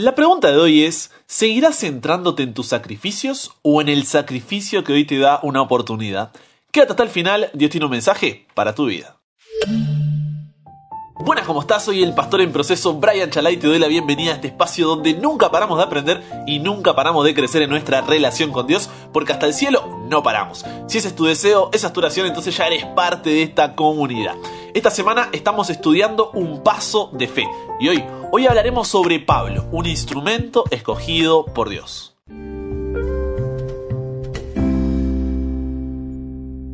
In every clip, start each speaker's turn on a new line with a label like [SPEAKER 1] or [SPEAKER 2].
[SPEAKER 1] La pregunta de hoy es, ¿seguirás centrándote en tus sacrificios o en el sacrificio que hoy te da una oportunidad? Quédate hasta el final, Dios tiene un mensaje para tu vida. Buenas, ¿cómo estás? Soy el pastor en proceso Brian Chalai y te doy la bienvenida a este espacio donde nunca paramos de aprender y nunca paramos de crecer en nuestra relación con Dios, porque hasta el cielo no paramos. Si ese es tu deseo, esa es tu oración, entonces ya eres parte de esta comunidad. Esta semana estamos estudiando un paso de fe y hoy, hoy hablaremos sobre Pablo, un instrumento escogido por Dios.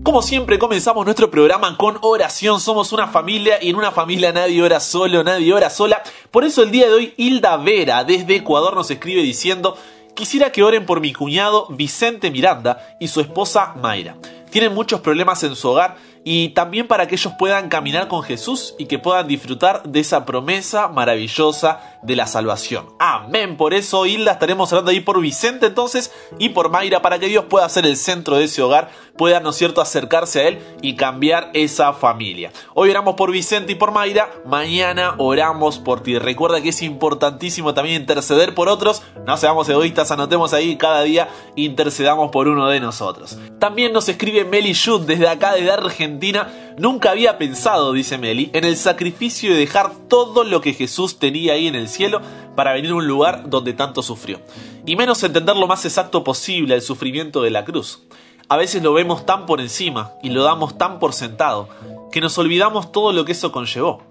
[SPEAKER 1] Como siempre comenzamos nuestro programa con oración, somos una familia y en una familia nadie ora solo, nadie ora sola. Por eso el día de hoy Hilda Vera desde Ecuador nos escribe diciendo, quisiera que oren por mi cuñado Vicente Miranda y su esposa Mayra. Tienen muchos problemas en su hogar y también para que ellos puedan caminar con Jesús y que puedan disfrutar de esa promesa maravillosa de la salvación. Amén. Por eso, Hilda, estaremos hablando ahí por Vicente entonces y por Mayra para que Dios pueda ser el centro de ese hogar, pueda, ¿no es cierto?, acercarse a Él y cambiar esa familia. Hoy oramos por Vicente y por Mayra, mañana oramos por ti. Recuerda que es importantísimo también interceder por otros, no seamos egoístas, anotemos ahí cada día intercedamos por uno de nosotros. También nos escribe Meli Yud desde acá, desde Argentina nunca había pensado, dice Meli, en el sacrificio de dejar todo lo que Jesús tenía ahí en el cielo para venir a un lugar donde tanto sufrió. Y menos entender lo más exacto posible el sufrimiento de la cruz. A veces lo vemos tan por encima y lo damos tan por sentado que nos olvidamos todo lo que eso conllevó.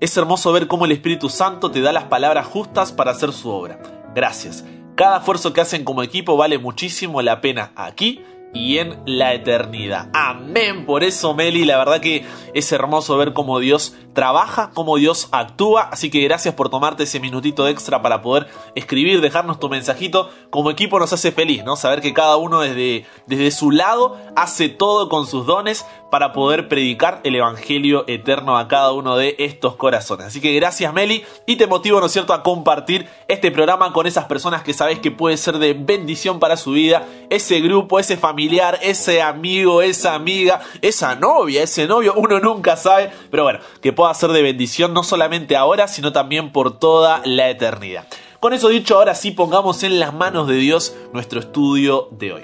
[SPEAKER 1] Es hermoso ver cómo el Espíritu Santo te da las palabras justas para hacer su obra. Gracias. Cada esfuerzo que hacen como equipo vale muchísimo la pena aquí y en la eternidad. Amén. Por eso, Meli, la verdad que es hermoso ver cómo Dios trabaja, cómo Dios actúa. Así que gracias por tomarte ese minutito extra para poder escribir, dejarnos tu mensajito. Como equipo nos hace feliz, ¿no? Saber que cada uno desde, desde su lado hace todo con sus dones para poder predicar el Evangelio eterno a cada uno de estos corazones. Así que gracias Meli y te motivo, ¿no es cierto?, a compartir este programa con esas personas que sabes que puede ser de bendición para su vida, ese grupo, ese familiar, ese amigo, esa amiga, esa novia, ese novio, uno nunca sabe, pero bueno, que pueda ser de bendición no solamente ahora, sino también por toda la eternidad. Con eso dicho, ahora sí pongamos en las manos de Dios nuestro estudio de hoy.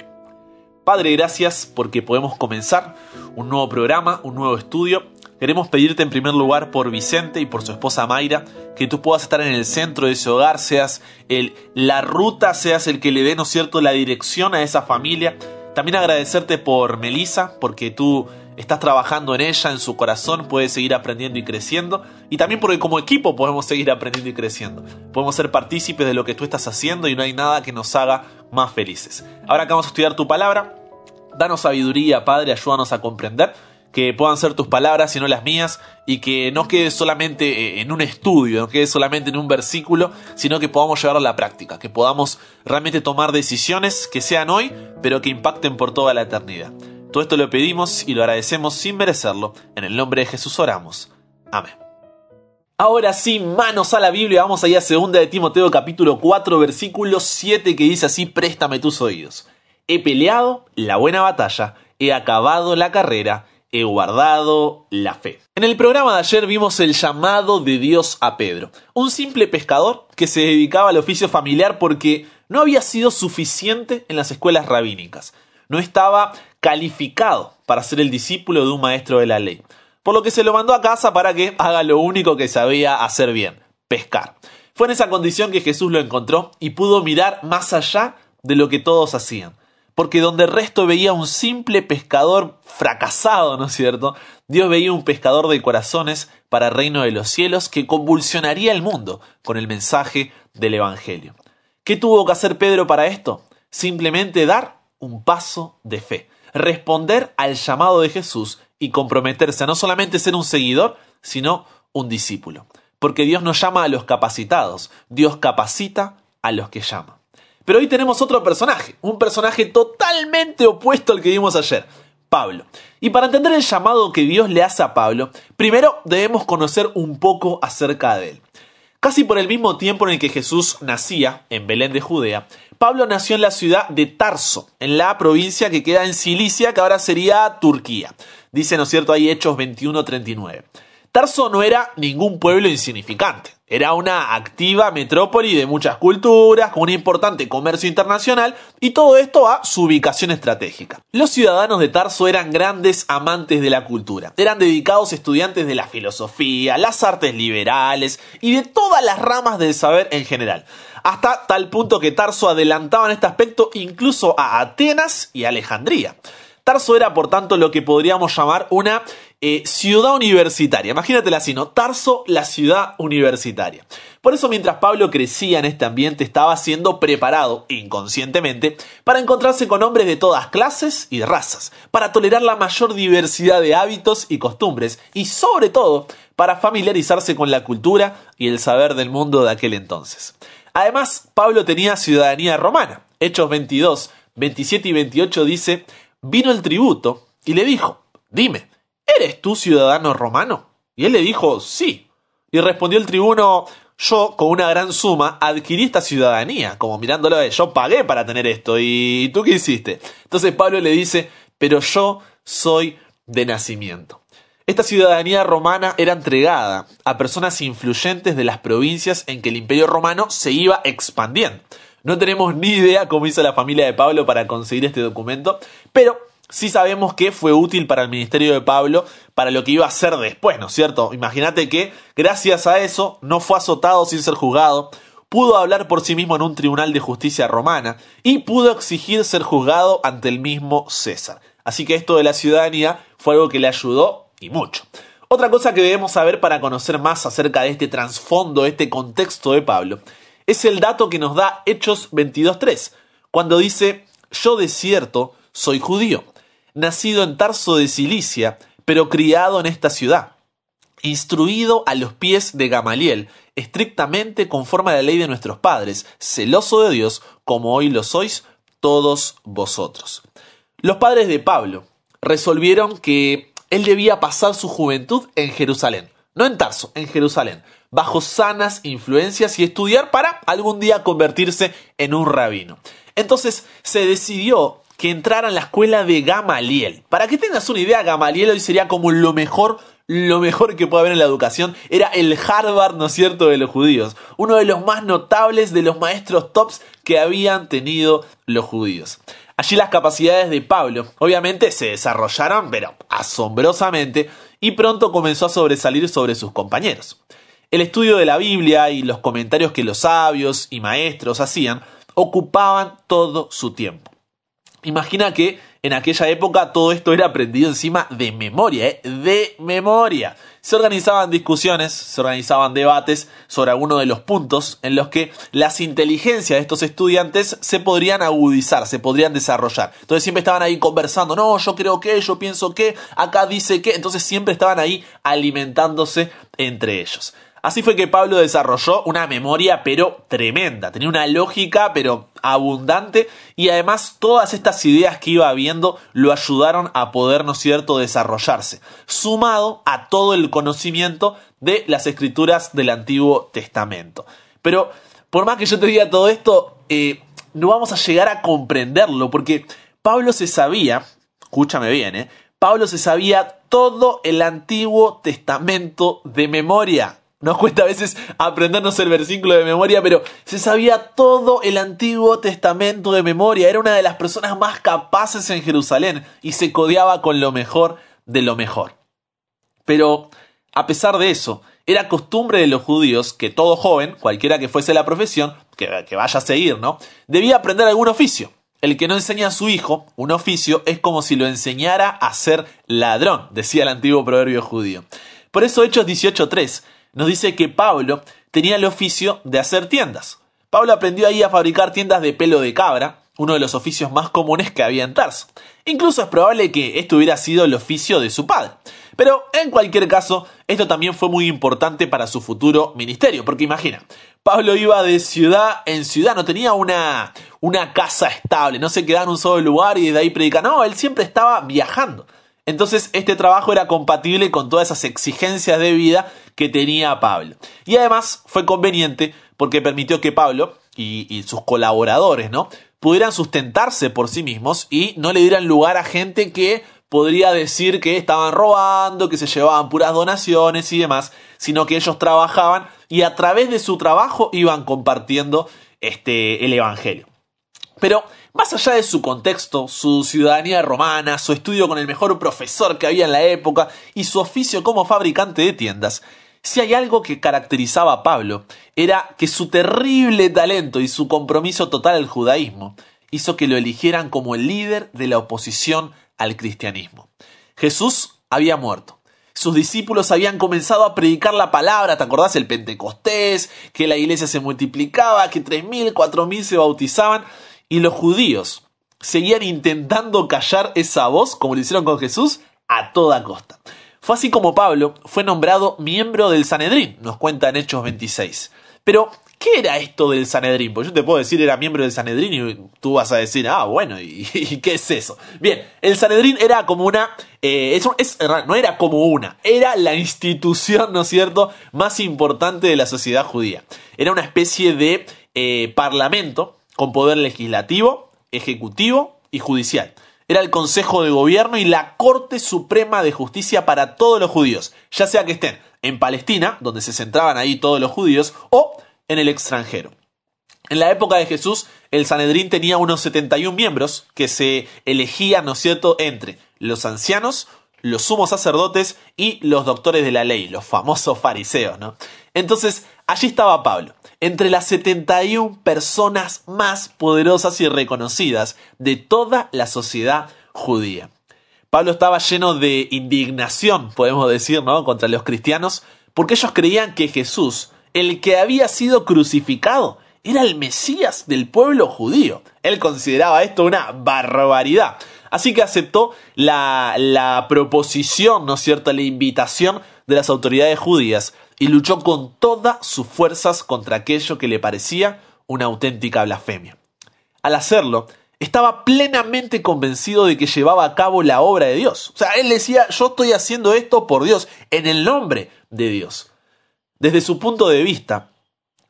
[SPEAKER 1] Padre, gracias porque podemos comenzar un nuevo programa, un nuevo estudio. Queremos pedirte en primer lugar por Vicente y por su esposa Mayra, que tú puedas estar en el centro de ese hogar, seas el, la ruta, seas el que le dé, ¿no cierto?, la dirección a esa familia. También agradecerte por Melissa, porque tú estás trabajando en ella, en su corazón, puedes seguir aprendiendo y creciendo. Y también porque como equipo podemos seguir aprendiendo y creciendo. Podemos ser partícipes de lo que tú estás haciendo y no hay nada que nos haga más felices. Ahora que vamos a estudiar tu palabra, danos sabiduría, Padre, ayúdanos a comprender que puedan ser tus palabras y no las mías, y que no quede solamente eh, en un estudio, no quede solamente en un versículo, sino que podamos llevarlo a la práctica, que podamos realmente tomar decisiones que sean hoy, pero que impacten por toda la eternidad. Todo esto lo pedimos y lo agradecemos sin merecerlo. En el nombre de Jesús oramos. Amén. Ahora sí, manos a la Biblia, vamos allá a 2 de Timoteo capítulo 4 versículo 7 que dice así, préstame tus oídos. He peleado la buena batalla, he acabado la carrera, he guardado la fe. En el programa de ayer vimos el llamado de Dios a Pedro, un simple pescador que se dedicaba al oficio familiar porque no había sido suficiente en las escuelas rabínicas. No estaba calificado para ser el discípulo de un maestro de la ley por lo que se lo mandó a casa para que haga lo único que sabía hacer bien, pescar. Fue en esa condición que Jesús lo encontró y pudo mirar más allá de lo que todos hacían. Porque donde el resto veía un simple pescador fracasado, ¿no es cierto? Dios veía un pescador de corazones para el reino de los cielos que convulsionaría el mundo con el mensaje del Evangelio. ¿Qué tuvo que hacer Pedro para esto? Simplemente dar un paso de fe, responder al llamado de Jesús y comprometerse a no solamente ser un seguidor, sino un discípulo. Porque Dios nos llama a los capacitados, Dios capacita a los que llama. Pero hoy tenemos otro personaje, un personaje totalmente opuesto al que vimos ayer, Pablo. Y para entender el llamado que Dios le hace a Pablo, primero debemos conocer un poco acerca de él. Casi por el mismo tiempo en el que Jesús nacía, en Belén de Judea, Pablo nació en la ciudad de Tarso, en la provincia que queda en Cilicia, que ahora sería Turquía. Dice, ¿no es cierto?, ahí Hechos 21-39. Tarso no era ningún pueblo insignificante. Era una activa metrópoli de muchas culturas, con un importante comercio internacional y todo esto a su ubicación estratégica. Los ciudadanos de Tarso eran grandes amantes de la cultura, eran dedicados estudiantes de la filosofía, las artes liberales y de todas las ramas del saber en general, hasta tal punto que Tarso adelantaba en este aspecto incluso a Atenas y Alejandría. Tarso era, por tanto, lo que podríamos llamar una eh, ciudad universitaria. Imagínatela así, ¿no? Tarso, la ciudad universitaria. Por eso, mientras Pablo crecía en este ambiente, estaba siendo preparado, inconscientemente, para encontrarse con hombres de todas clases y razas, para tolerar la mayor diversidad de hábitos y costumbres, y sobre todo, para familiarizarse con la cultura y el saber del mundo de aquel entonces. Además, Pablo tenía ciudadanía romana. Hechos 22, 27 y 28 dice, vino el tributo y le dijo, dime, ¿eres tú ciudadano romano? Y él le dijo, sí. Y respondió el tribuno, yo con una gran suma adquirí esta ciudadanía, como mirándolo él, yo pagué para tener esto, ¿y tú qué hiciste? Entonces Pablo le dice, pero yo soy de nacimiento. Esta ciudadanía romana era entregada a personas influyentes de las provincias en que el imperio romano se iba expandiendo. No tenemos ni idea cómo hizo la familia de Pablo para conseguir este documento, pero sí sabemos que fue útil para el ministerio de Pablo, para lo que iba a hacer después, ¿no es cierto? Imagínate que gracias a eso no fue azotado sin ser juzgado, pudo hablar por sí mismo en un tribunal de justicia romana y pudo exigir ser juzgado ante el mismo César. Así que esto de la ciudadanía fue algo que le ayudó y mucho. Otra cosa que debemos saber para conocer más acerca de este trasfondo, este contexto de Pablo, es el dato que nos da Hechos 22.3, cuando dice, yo de cierto soy judío, nacido en Tarso de Cilicia, pero criado en esta ciudad, instruido a los pies de Gamaliel, estrictamente conforme a la ley de nuestros padres, celoso de Dios, como hoy lo sois todos vosotros. Los padres de Pablo resolvieron que él debía pasar su juventud en Jerusalén, no en Tarso, en Jerusalén, bajo sanas influencias y estudiar para algún día convertirse en un rabino. Entonces se decidió que entrara en la escuela de Gamaliel. Para que tengas una idea, Gamaliel hoy sería como lo mejor lo mejor que puede haber en la educación era el Harvard, ¿no es cierto?, de los judíos. Uno de los más notables de los maestros tops que habían tenido los judíos. Allí las capacidades de Pablo obviamente se desarrollaron, pero asombrosamente, y pronto comenzó a sobresalir sobre sus compañeros. El estudio de la Biblia y los comentarios que los sabios y maestros hacían ocupaban todo su tiempo. Imagina que en aquella época todo esto era aprendido encima de memoria, ¿eh? de memoria. Se organizaban discusiones, se organizaban debates sobre algunos de los puntos en los que las inteligencias de estos estudiantes se podrían agudizar, se podrían desarrollar. Entonces siempre estaban ahí conversando, no, yo creo que, yo pienso que, acá dice que, entonces siempre estaban ahí alimentándose entre ellos. Así fue que Pablo desarrolló una memoria pero tremenda, tenía una lógica pero abundante y además todas estas ideas que iba viendo lo ayudaron a poder, ¿no es cierto?, desarrollarse, sumado a todo el conocimiento de las escrituras del Antiguo Testamento. Pero por más que yo te diga todo esto, eh, no vamos a llegar a comprenderlo porque Pablo se sabía, escúchame bien, ¿eh? Pablo se sabía todo el Antiguo Testamento de memoria. Nos cuesta a veces aprendernos el versículo de memoria, pero se sabía todo el Antiguo Testamento de memoria. Era una de las personas más capaces en Jerusalén y se codeaba con lo mejor de lo mejor. Pero, a pesar de eso, era costumbre de los judíos que todo joven, cualquiera que fuese la profesión, que, que vaya a seguir, ¿no? Debía aprender algún oficio. El que no enseña a su hijo un oficio es como si lo enseñara a ser ladrón, decía el antiguo proverbio judío. Por eso Hechos 18.3 nos dice que Pablo tenía el oficio de hacer tiendas. Pablo aprendió ahí a fabricar tiendas de pelo de cabra, uno de los oficios más comunes que había en Tarso. Incluso es probable que esto hubiera sido el oficio de su padre. Pero en cualquier caso, esto también fue muy importante para su futuro ministerio, porque imagina, Pablo iba de ciudad en ciudad, no tenía una, una casa estable, no se quedaba en un solo lugar y de ahí predicaba, no, él siempre estaba viajando. Entonces este trabajo era compatible con todas esas exigencias de vida que tenía Pablo. Y además fue conveniente porque permitió que Pablo y, sus colaboradores, ¿no? pudieran sustentarse por sí mismos y no le dieran lugar a gente que podría decir que estaban robando, que se llevaban puras donaciones y demás, sino que ellos trabajaban y a través de su trabajo iban compartiendo este, el Evangelio. Pero más allá de su contexto, su ciudadanía romana, su estudio con el mejor profesor que había en la época y su oficio como fabricante de tiendas, si hay algo que caracterizaba a Pablo, era que su terrible talento y su compromiso total al judaísmo hizo que lo eligieran como el líder de la oposición al cristianismo. Jesús había muerto. Sus discípulos habían comenzado a predicar la palabra, ¿te acordás? El Pentecostés, que la iglesia se multiplicaba, que tres mil, cuatro mil se bautizaban, y los judíos seguían intentando callar esa voz, como lo hicieron con Jesús, a toda costa. Fue así como Pablo fue nombrado miembro del Sanedrín, nos cuenta en Hechos 26. Pero, ¿qué era esto del Sanedrín? Pues yo te puedo decir era miembro del Sanedrín y tú vas a decir, ah, bueno, ¿y, qué es eso? Bien, el Sanedrín era como una, eh, no era como una, era la institución, ¿no es cierto?, más importante de la sociedad judía. Era una especie de eh, parlamento con poder legislativo, ejecutivo y judicial. Era el Consejo de Gobierno y la Corte Suprema de Justicia para todos los judíos, ya sea que estén en Palestina, donde se centraban ahí todos los judíos, o en el extranjero. En la época de Jesús, el Sanedrín tenía unos 71 miembros que se elegían, ¿no es cierto?, entre los ancianos, los sumos sacerdotes y los doctores de la ley, los famosos fariseos, ¿no? Entonces, allí estaba Pablo, entre las 71 personas más poderosas y reconocidas de toda la sociedad judía. Pablo estaba lleno de indignación, podemos decir, ¿no? contra los cristianos, porque ellos creían que Jesús, el que había sido crucificado, era el Mesías del pueblo judío. Él consideraba esto una barbaridad. Así que aceptó la, proposición, ¿no es cierto?, la invitación de las autoridades judías y luchó con todas sus fuerzas contra aquello que le parecía una auténtica blasfemia. Al hacerlo, estaba plenamente convencido de que llevaba a cabo la obra de Dios. O sea, él decía, yo estoy haciendo esto por Dios, en el nombre de Dios. Desde su punto de vista,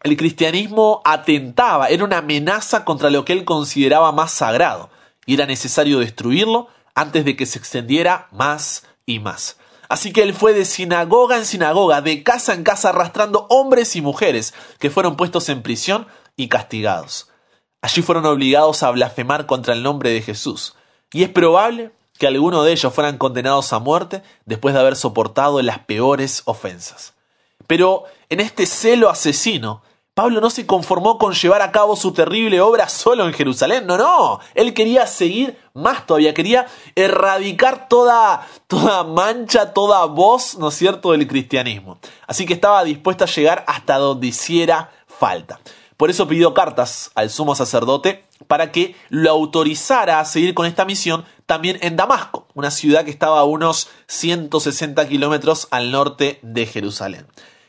[SPEAKER 1] el cristianismo atentaba, era una amenaza contra lo que él consideraba más sagrado, y era necesario destruirlo antes de que se extendiera más y más. Así que él fue de sinagoga en sinagoga, de casa en casa, arrastrando hombres y mujeres que fueron puestos en prisión y castigados. Allí fueron obligados a blasfemar contra el nombre de Jesús. Y es probable que algunos de ellos fueran condenados a muerte después de haber soportado las peores ofensas. Pero en este celo asesino, Pablo no se conformó con llevar a cabo su terrible obra solo en Jerusalén, no, no, él quería seguir más todavía, quería erradicar toda, toda mancha, toda voz, ¿no es cierto?, del cristianismo. Así que estaba dispuesto a llegar hasta donde hiciera falta. Por eso pidió cartas al sumo sacerdote para que lo autorizara a seguir con esta misión también en Damasco, una ciudad que estaba a unos 160 kilómetros al norte de Jerusalén.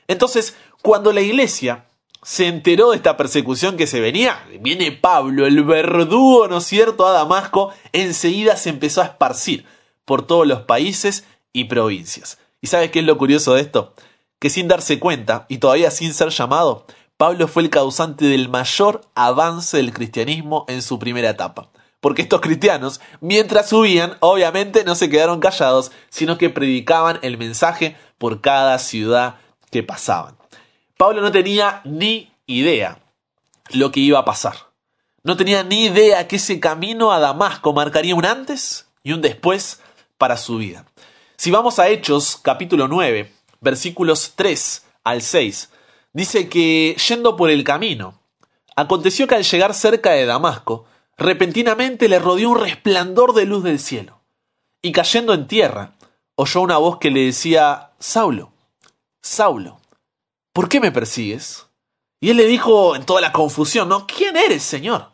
[SPEAKER 1] Entonces, cuando la iglesia se enteró de esta persecución que se venía, viene Pablo, el verdugo, ¿no es cierto?, a Damasco, enseguida se empezó a esparcir por todos los países y provincias. ¿Y sabes qué es lo curioso de esto? Que sin darse cuenta, y todavía sin ser llamado, Pablo fue el causante del mayor avance del cristianismo en su primera etapa. Porque estos cristianos, mientras subían, obviamente no se quedaron callados, sino que predicaban el mensaje por cada ciudad que pasaban. Pablo no tenía ni idea lo que iba a pasar. No tenía ni idea que ese camino a Damasco marcaría un antes y un después para su vida. Si vamos a Hechos capítulo 9, versículos 3 al 6, dice que yendo por el camino, aconteció que al llegar cerca de Damasco, repentinamente le rodeó un resplandor de luz del cielo, y cayendo en tierra, oyó una voz que le decía, Saulo, Saulo, ¿por qué me persigues? Y él le dijo en toda la confusión, ¿no? ¿Quién eres, Señor?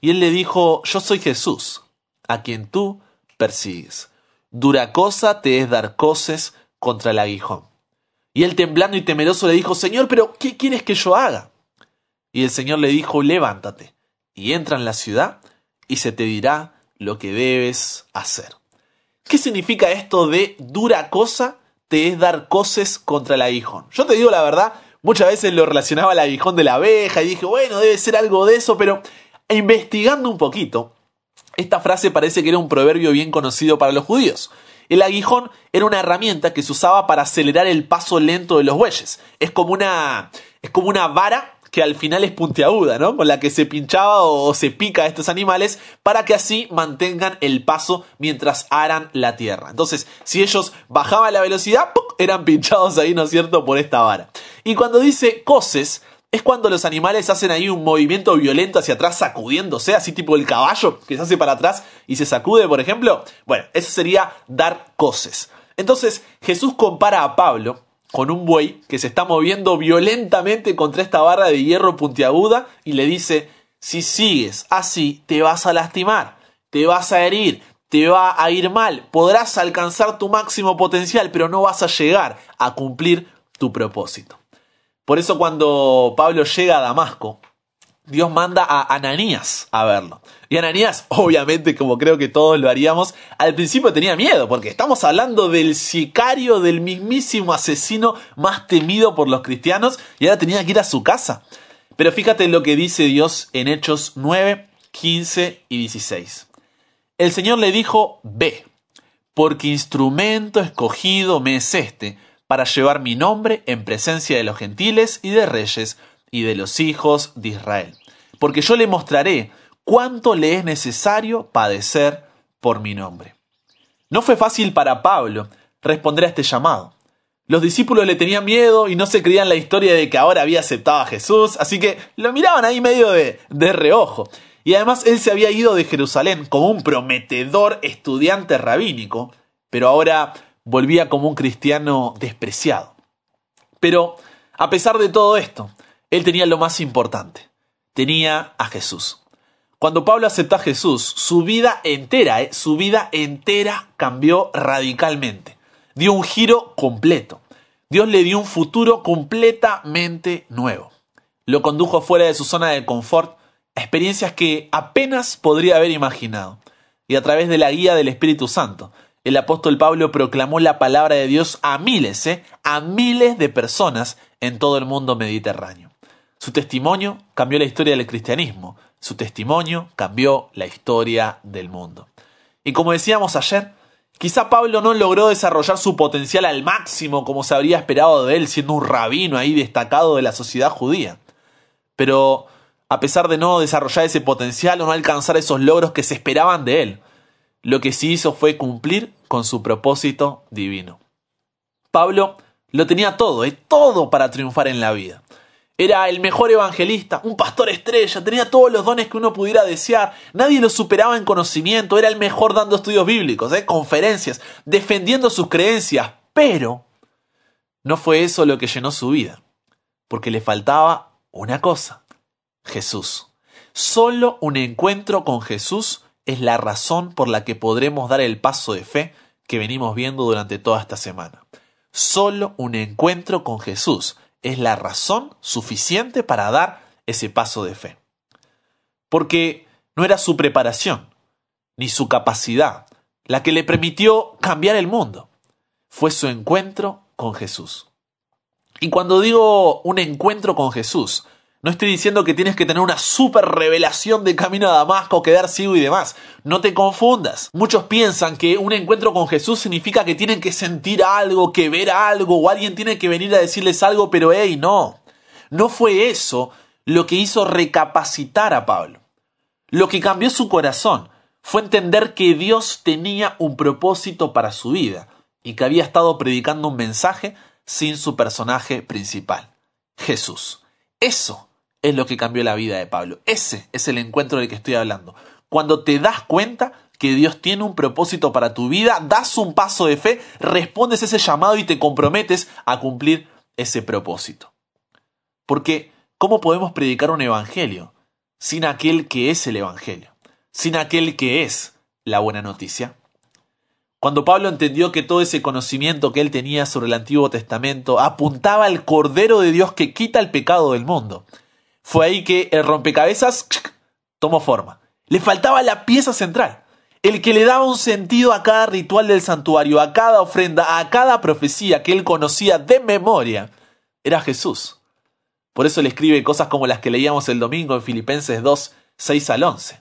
[SPEAKER 1] Y él le dijo, yo soy Jesús, a quien tú persigues. Dura cosa te es dar coces contra el aguijón. Y él temblando y temeroso le dijo, Señor, pero ¿qué quieres que yo haga? Y el Señor le dijo, levántate y entra en la ciudad y se te dirá lo que debes hacer. ¿Qué significa esto de dura cosa te es dar coces contra el aguijón. Yo te digo la verdad, muchas veces lo relacionaba al aguijón de la abeja y dije, bueno, debe ser algo de eso, pero investigando un poquito, esta frase parece que era un proverbio bien conocido para los judíos. El aguijón era una herramienta que se usaba para acelerar el paso lento de los bueyes. Es como una, es como una vara que al final es puntiaguda, ¿no? Con la que se pinchaba o se pica a estos animales para que así mantengan el paso mientras aran la tierra. Entonces, si ellos bajaban la velocidad, eran pinchados ahí, ¿no es cierto?, por esta vara. Y cuando dice coces, es cuando los animales hacen ahí un movimiento violento hacia atrás sacudiéndose, así tipo el caballo que se hace para atrás y se sacude, por ejemplo. Bueno, eso sería dar coces. Entonces Jesús compara a Pablo con un buey que se está moviendo violentamente contra esta barra de hierro puntiaguda y le dice, si sigues así, te vas a lastimar, te vas a herir, te va a ir mal, podrás alcanzar tu máximo potencial, pero no vas a llegar a cumplir tu propósito. Por eso cuando Pablo llega a Damasco, Dios manda a Ananías a verlo. Y Ananías, obviamente, como creo que todos lo haríamos, al principio tenía miedo, porque estamos hablando del sicario, del mismísimo asesino más temido por los cristianos, y ahora tenía que ir a su casa. Pero fíjate lo que dice Dios en Hechos 9, 15 y 16. El Señor le dijo, ve, porque instrumento escogido me es este, para llevar mi nombre en presencia de los gentiles y de reyes y de los hijos de Israel. Porque yo le mostraré cuánto le es necesario padecer por mi nombre. No fue fácil para Pablo responder a este llamado. Los discípulos le tenían miedo y no se creían la historia de que ahora había aceptado a Jesús, así que lo miraban ahí medio de, de reojo. Y además él se había ido de Jerusalén como un prometedor estudiante rabínico, pero ahora volvía como un cristiano despreciado. Pero, a pesar de todo esto, él tenía lo más importante. Tenía a Jesús. Cuando Pablo aceptó a Jesús, su vida entera, eh, su vida entera cambió radicalmente. Dio un giro completo. Dios le dio un futuro completamente nuevo. Lo condujo fuera de su zona de confort a experiencias que apenas podría haber imaginado. Y a través de la guía del Espíritu Santo, el apóstol Pablo proclamó la palabra de Dios a miles, ¿eh? a miles de personas en todo el mundo mediterráneo. Su testimonio cambió la historia del cristianismo, su testimonio cambió la historia del mundo. Y como decíamos ayer, quizá Pablo no logró desarrollar su potencial al máximo como se habría esperado de él siendo un rabino ahí destacado de la sociedad judía. Pero a pesar de no desarrollar ese potencial o no alcanzar esos logros que se esperaban de él, lo que sí hizo fue cumplir con su propósito divino. Pablo lo tenía todo, ¿eh? todo para triunfar en la vida. Era el mejor evangelista, un pastor estrella, tenía todos los dones que uno pudiera desear, nadie lo superaba en conocimiento, era el mejor dando estudios bíblicos, ¿eh? conferencias, defendiendo sus creencias, pero no fue eso lo que llenó su vida, porque le faltaba una cosa, Jesús. Solo un encuentro con Jesús es la razón por la que podremos dar el paso de fe que venimos viendo durante toda esta semana. Solo un encuentro con Jesús es la razón suficiente para dar ese paso de fe. Porque no era su preparación, ni su capacidad, la que le permitió cambiar el mundo. Fue su encuentro con Jesús. Y cuando digo un encuentro con Jesús, no estoy diciendo que tienes que tener una super revelación de camino a Damasco, quedar ciego y demás. No te confundas. Muchos piensan que un encuentro con Jesús significa que tienen que sentir algo, que ver algo, o alguien tiene que venir a decirles algo, pero hey, no. No fue eso lo que hizo recapacitar a Pablo. Lo que cambió su corazón fue entender que Dios tenía un propósito para su vida y que había estado predicando un mensaje sin su personaje principal, Jesús. Eso es lo que cambió la vida de Pablo. Ese es el encuentro del que estoy hablando. Cuando te das cuenta que Dios tiene un propósito para tu vida, das un paso de fe, respondes ese llamado y te comprometes a cumplir ese propósito. Porque, ¿cómo podemos predicar un evangelio sin aquel que es el evangelio? Sin aquel que es la buena noticia. Cuando Pablo entendió que todo ese conocimiento que él tenía sobre el Antiguo Testamento apuntaba al Cordero de Dios que quita el pecado del mundo, fue ahí que el rompecabezas tomó forma. Le faltaba la pieza central, el que le daba un sentido a cada ritual del santuario, a cada ofrenda, a cada profecía que él conocía de memoria, era Jesús. Por eso le escribe cosas como las que leíamos el domingo en Filipenses 2, 6 al 11.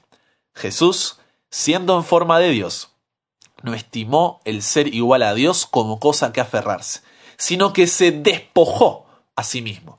[SPEAKER 1] Jesús, siendo en forma de Dios, no estimó el ser igual a Dios como cosa que aferrarse, sino que se despojó a sí mismo,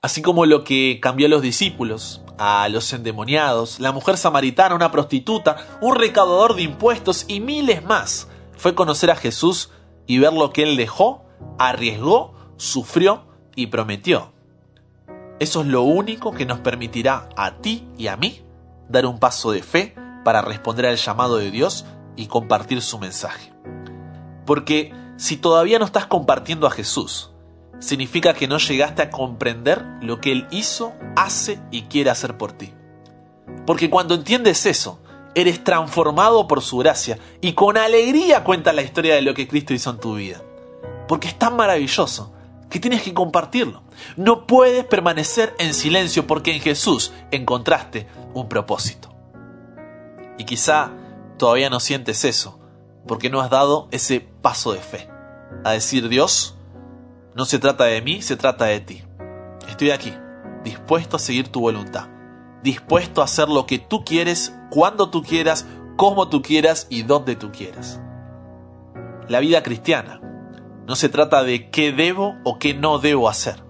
[SPEAKER 1] Así como lo que cambió a los discípulos, a los endemoniados, la mujer samaritana, una prostituta, un recaudador de impuestos y miles más, fue conocer a Jesús y ver lo que él dejó, arriesgó, sufrió y prometió. Eso es lo único que nos permitirá a ti y a mí dar un paso de fe para responder al llamado de Dios y compartir su mensaje. Porque si todavía no estás compartiendo a Jesús, significa que no llegaste a comprender lo que Él hizo, hace y quiere hacer por ti. Porque cuando entiendes eso, eres transformado por su gracia y con alegría cuentas la historia de lo que Cristo hizo en tu vida. Porque es tan maravilloso que tienes que compartirlo. No puedes permanecer en silencio porque en Jesús encontraste un propósito. Y quizá todavía no sientes eso, porque no has dado ese paso de fe. A decir, Dios, no se trata de mí, se trata de ti. Estoy aquí, dispuesto a seguir tu voluntad, dispuesto a hacer lo que tú quieres, cuando tú quieras, como tú quieras y donde tú quieras. La vida cristiana no se trata de qué debo o qué no debo hacer.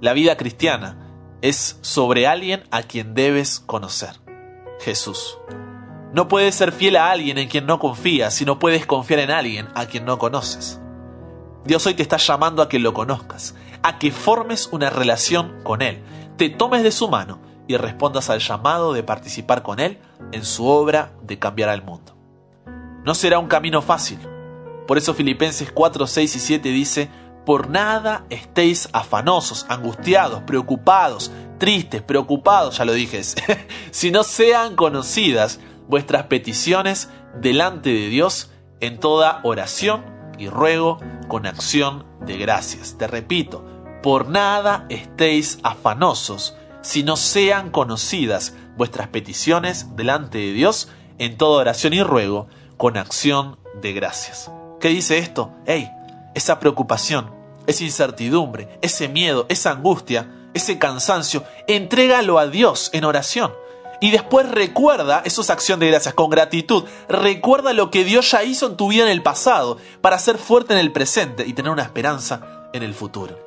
[SPEAKER 1] La vida cristiana es sobre alguien a quien debes conocer. Jesús. No puedes ser fiel a alguien en quien no confías si no puedes confiar en alguien a quien no conoces. Dios hoy te está llamando a que lo conozcas, a que formes una relación con Él, te tomes de su mano y respondas al llamado de participar con Él en su obra de cambiar al mundo. No será un camino fácil, por eso Filipenses 4, 6 y 7 dice, por nada estéis afanosos, angustiados, preocupados, tristes, preocupados, ya lo dije, si no sean conocidas vuestras peticiones delante de Dios en toda oración y ruego con acción de gracias. Te repito, por nada estéis afanosos, si no sean conocidas vuestras peticiones delante de Dios en toda oración y ruego con acción de gracias. ¿Qué dice esto? Hey, esa preocupación, esa incertidumbre, ese miedo, esa angustia, ese cansancio, entrégalo a Dios en oración. Y después recuerda esos acciones de gracias con gratitud. Recuerda lo que Dios ya hizo en tu vida en el pasado para ser fuerte en el presente y tener una esperanza en el futuro.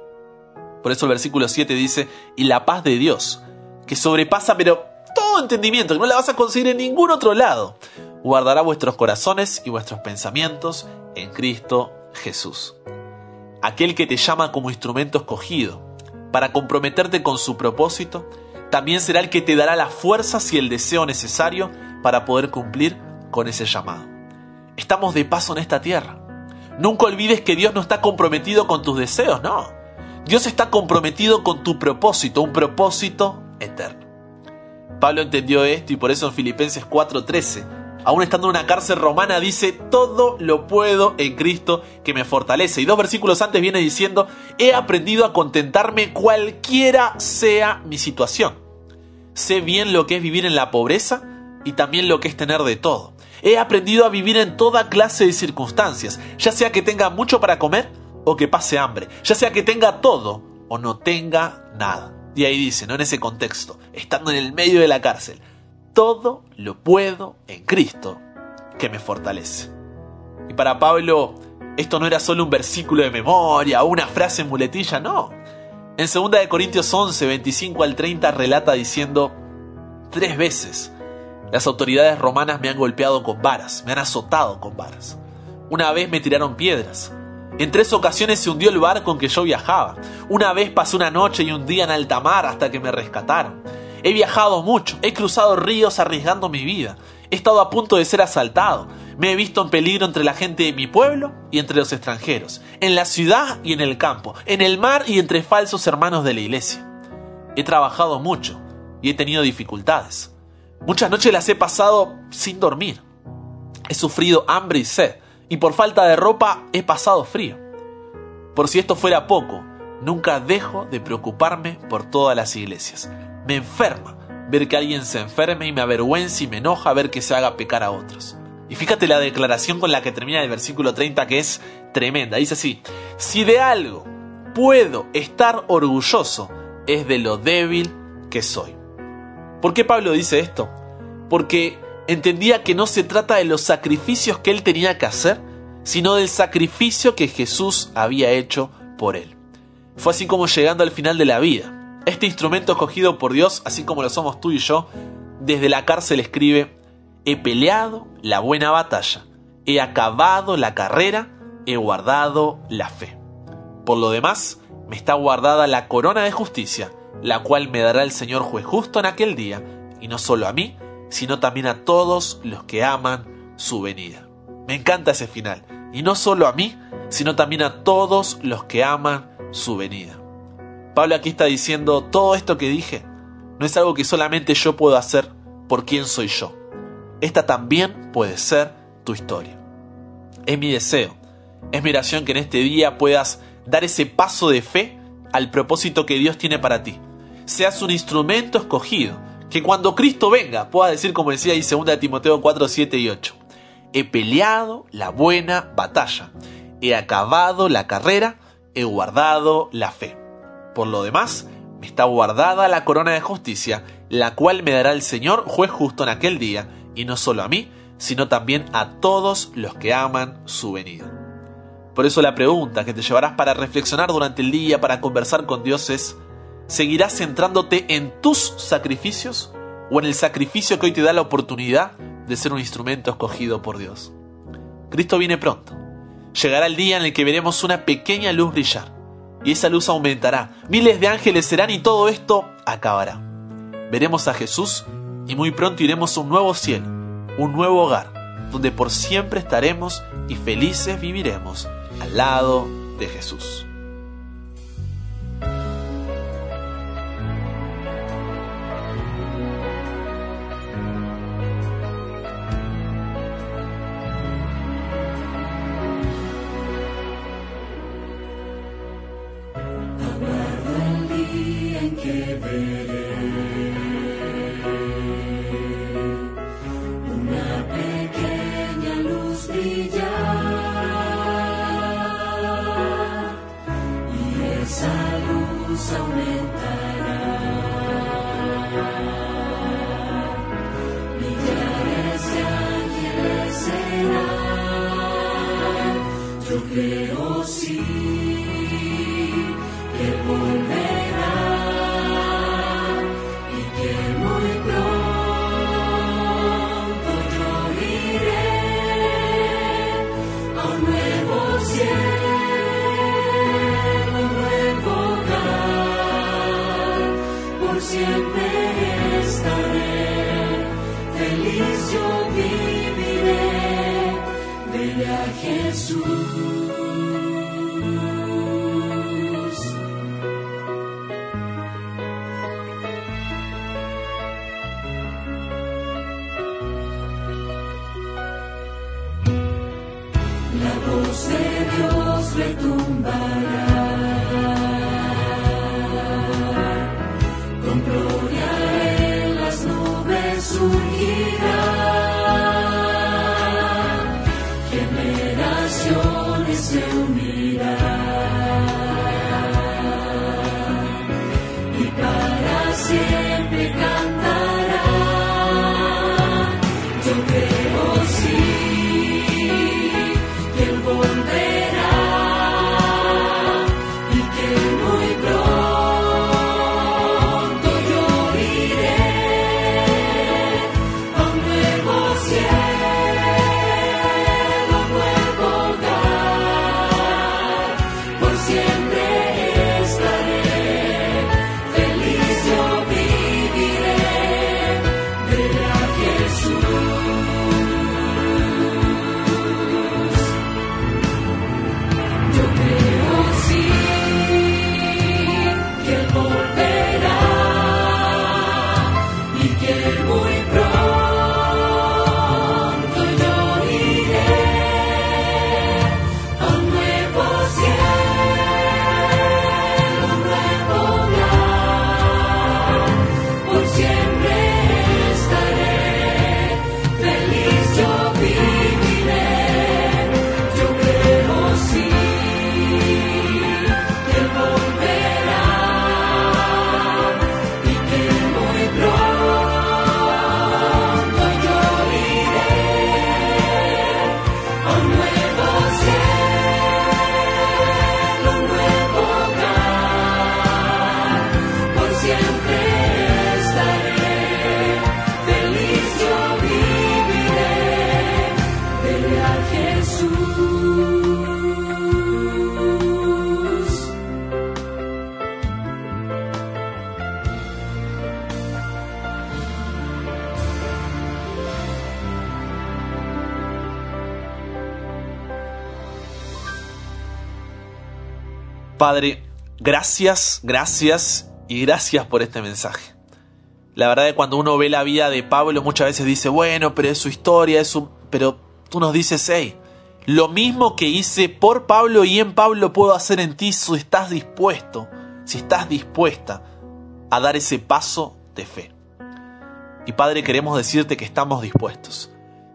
[SPEAKER 1] Por eso el versículo 7 dice, y la paz de Dios, que sobrepasa pero todo entendimiento, que no la vas a conseguir en ningún otro lado, guardará vuestros corazones y vuestros pensamientos en Cristo Jesús. Aquel que te llama como instrumento escogido para comprometerte con su propósito, también será el que te dará las fuerzas y el deseo necesario para poder cumplir con ese llamado. Estamos de paso en esta tierra. Nunca olvides que Dios no está comprometido con tus deseos, no. Dios está comprometido con tu propósito, un propósito eterno. Pablo entendió esto y por eso en Filipenses 4:13 aún estando en una cárcel romana, dice, todo lo puedo en Cristo que me fortalece. Y dos versículos antes viene diciendo, he aprendido a contentarme cualquiera sea mi situación. Sé bien lo que es vivir en la pobreza y también lo que es tener de todo. He aprendido a vivir en toda clase de circunstancias, ya sea que tenga mucho para comer o que pase hambre, ya sea que tenga todo o no tenga nada. Y ahí dice, ¿no? En ese contexto, estando en el medio de la cárcel, todo lo puedo en Cristo que me fortalece. Y para Pablo, esto no era solo un versículo de memoria una frase en muletilla, no. En 2 Corintios 11, 25 al 30 relata diciendo, tres veces las autoridades romanas me han golpeado con varas, me han azotado con varas. Una vez me tiraron piedras. En tres ocasiones se hundió el barco en que yo viajaba. Una vez pasé una noche y un día en alta mar hasta que me rescataron. He viajado mucho, he cruzado ríos arriesgando mi vida, he estado a punto de ser asaltado, me he visto en peligro entre la gente de mi pueblo y entre los extranjeros, en la ciudad y en el campo, en el mar y entre falsos hermanos de la iglesia. He trabajado mucho y he tenido dificultades. Muchas noches las he pasado sin dormir. He sufrido hambre y sed y por falta de ropa he pasado frío. Por si esto fuera poco, nunca dejo de preocuparme por todas las iglesias. Me enferma ver que alguien se enferme y me avergüenza y me enoja ver que se haga pecar a otros. Y fíjate la declaración con la que termina el versículo 30 que es tremenda. Dice así, si de algo puedo estar orgulloso es de lo débil que soy. ¿Por qué Pablo dice esto? Porque entendía que no se trata de los sacrificios que él tenía que hacer, sino del sacrificio que Jesús había hecho por él. Fue así como llegando al final de la vida. Este instrumento escogido por Dios, así como lo somos tú y yo, desde la cárcel escribe, he peleado la buena batalla, he acabado la carrera, he guardado la fe. Por lo demás, me está guardada la corona de justicia, la cual me dará el Señor juez justo en aquel día, y no solo a mí, sino también a todos los que aman su venida. Me encanta ese final, y no solo a mí, sino también a todos los que aman su venida. Pablo aquí está diciendo, todo esto que dije no es algo que solamente yo puedo hacer por quién soy yo. Esta también puede ser tu historia. Es mi deseo, es mi oración que en este día puedas dar ese paso de fe al propósito que Dios tiene para ti. Seas un instrumento escogido, que cuando Cristo venga puedas decir como decía ahí 2 Timoteo 4, 7 y 8. He peleado la buena batalla, he acabado la carrera, he guardado la fe. Por lo demás, me está guardada la corona de justicia, la cual me dará el Señor juez justo en aquel día, y no solo a mí, sino también a todos los que aman su venida. Por eso la pregunta que te llevarás para reflexionar durante el día, para conversar con Dios es, ¿seguirás centrándote en tus sacrificios o en el sacrificio que hoy te da la oportunidad de ser un instrumento escogido por Dios? Cristo viene pronto. Llegará el día en el que veremos una pequeña luz brillar y esa luz aumentará. Miles de ángeles serán y todo esto acabará. Veremos a Jesús y muy pronto iremos a un nuevo cielo, un nuevo hogar, donde por siempre estaremos y felices viviremos al lado de Jesús.
[SPEAKER 2] Libere voz de Dios retumbará. Con gloria en las nubes surgirá. Generaciones se unirán.
[SPEAKER 1] Padre, gracias, gracias y gracias por este mensaje. La verdad es que cuando uno ve la vida de Pablo muchas veces dice, bueno, pero es su historia, es su... Pero tú nos dices, hey, lo mismo que hice por Pablo y en Pablo puedo hacer en ti si estás dispuesto, si estás dispuesta a dar ese paso de fe. Y Padre, queremos decirte que estamos dispuestos.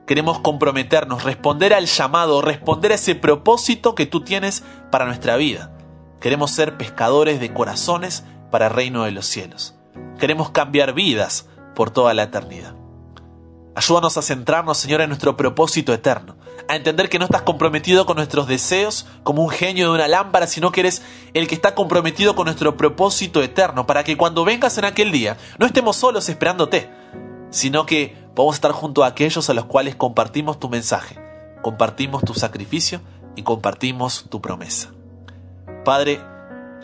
[SPEAKER 1] Queremos comprometernos, responder al llamado, responder a ese propósito que tú tienes para nuestra vida. Queremos ser pescadores de corazones para el reino de los cielos. Queremos cambiar vidas por toda la eternidad. Ayúdanos a centrarnos, Señor, en nuestro propósito eterno, a entender que no estás comprometido con nuestros deseos como un genio de una lámpara, sino que eres el que está comprometido con nuestro propósito eterno, para que cuando vengas en aquel día no estemos solos esperándote, sino que podamos estar junto a aquellos a los cuales compartimos tu mensaje, compartimos tu sacrificio y compartimos tu promesa. Padre,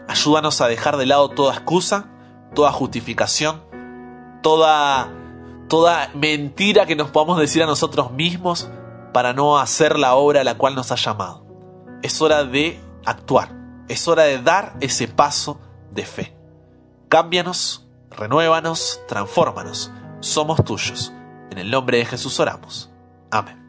[SPEAKER 1] ayúdanos a dejar de lado toda excusa, toda justificación, toda toda mentira que nos podamos decir a nosotros mismos para no hacer la obra a la cual nos ha llamado. Es hora de actuar, es hora de dar ese paso de fe. Cámbianos, renuévanos, transfórmanos. Somos tuyos. En el nombre de Jesús oramos. Amén.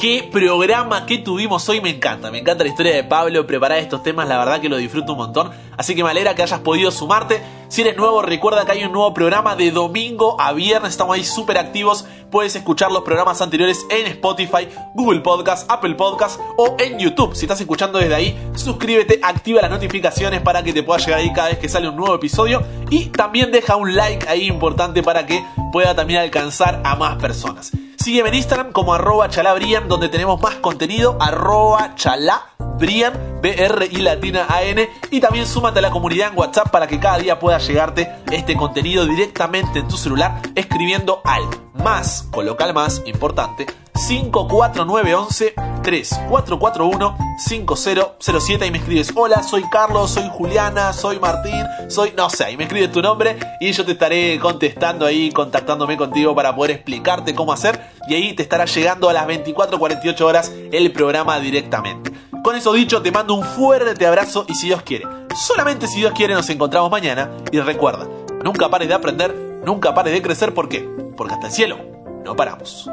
[SPEAKER 1] Qué programa que tuvimos hoy. Me encanta, me encanta la historia de Pablo, preparar estos temas, la verdad que lo disfruto un montón. Así que me alegra que hayas podido sumarte. Si eres nuevo, recuerda que hay un nuevo programa de domingo a viernes, estamos ahí súper activos. Puedes escuchar los programas anteriores en Spotify, Google Podcast, Apple Podcast o en YouTube. Si estás escuchando desde ahí, suscríbete, activa las notificaciones para que te pueda llegar ahí cada vez que sale un nuevo episodio. Y también deja un like ahí importante para que pueda también alcanzar a más personas. Sígueme en Instagram como arroba chalabrian, donde tenemos más contenido, arroba chalabrian, BR y latina AN. Y también súmate a la comunidad en WhatsApp para que cada día pueda llegarte este contenido directamente en tu celular, escribiendo al más, coloca el más, importante, 54911 3441 5007 y me escribes, hola, soy Carlos, soy Juliana, soy Martín, soy, no sé, y me escribes tu nombre y yo te estaré contestando ahí, contactándome contigo para poder explicarte cómo hacer y ahí te estará llegando a las 24-48 horas el programa directamente. Con eso dicho, te mando un fuerte abrazo y si Dios quiere, solamente si Dios quiere nos encontramos mañana y recuerda, nunca pares de aprender, nunca pares de crecer, ¿por qué? Porque hasta el cielo no paramos.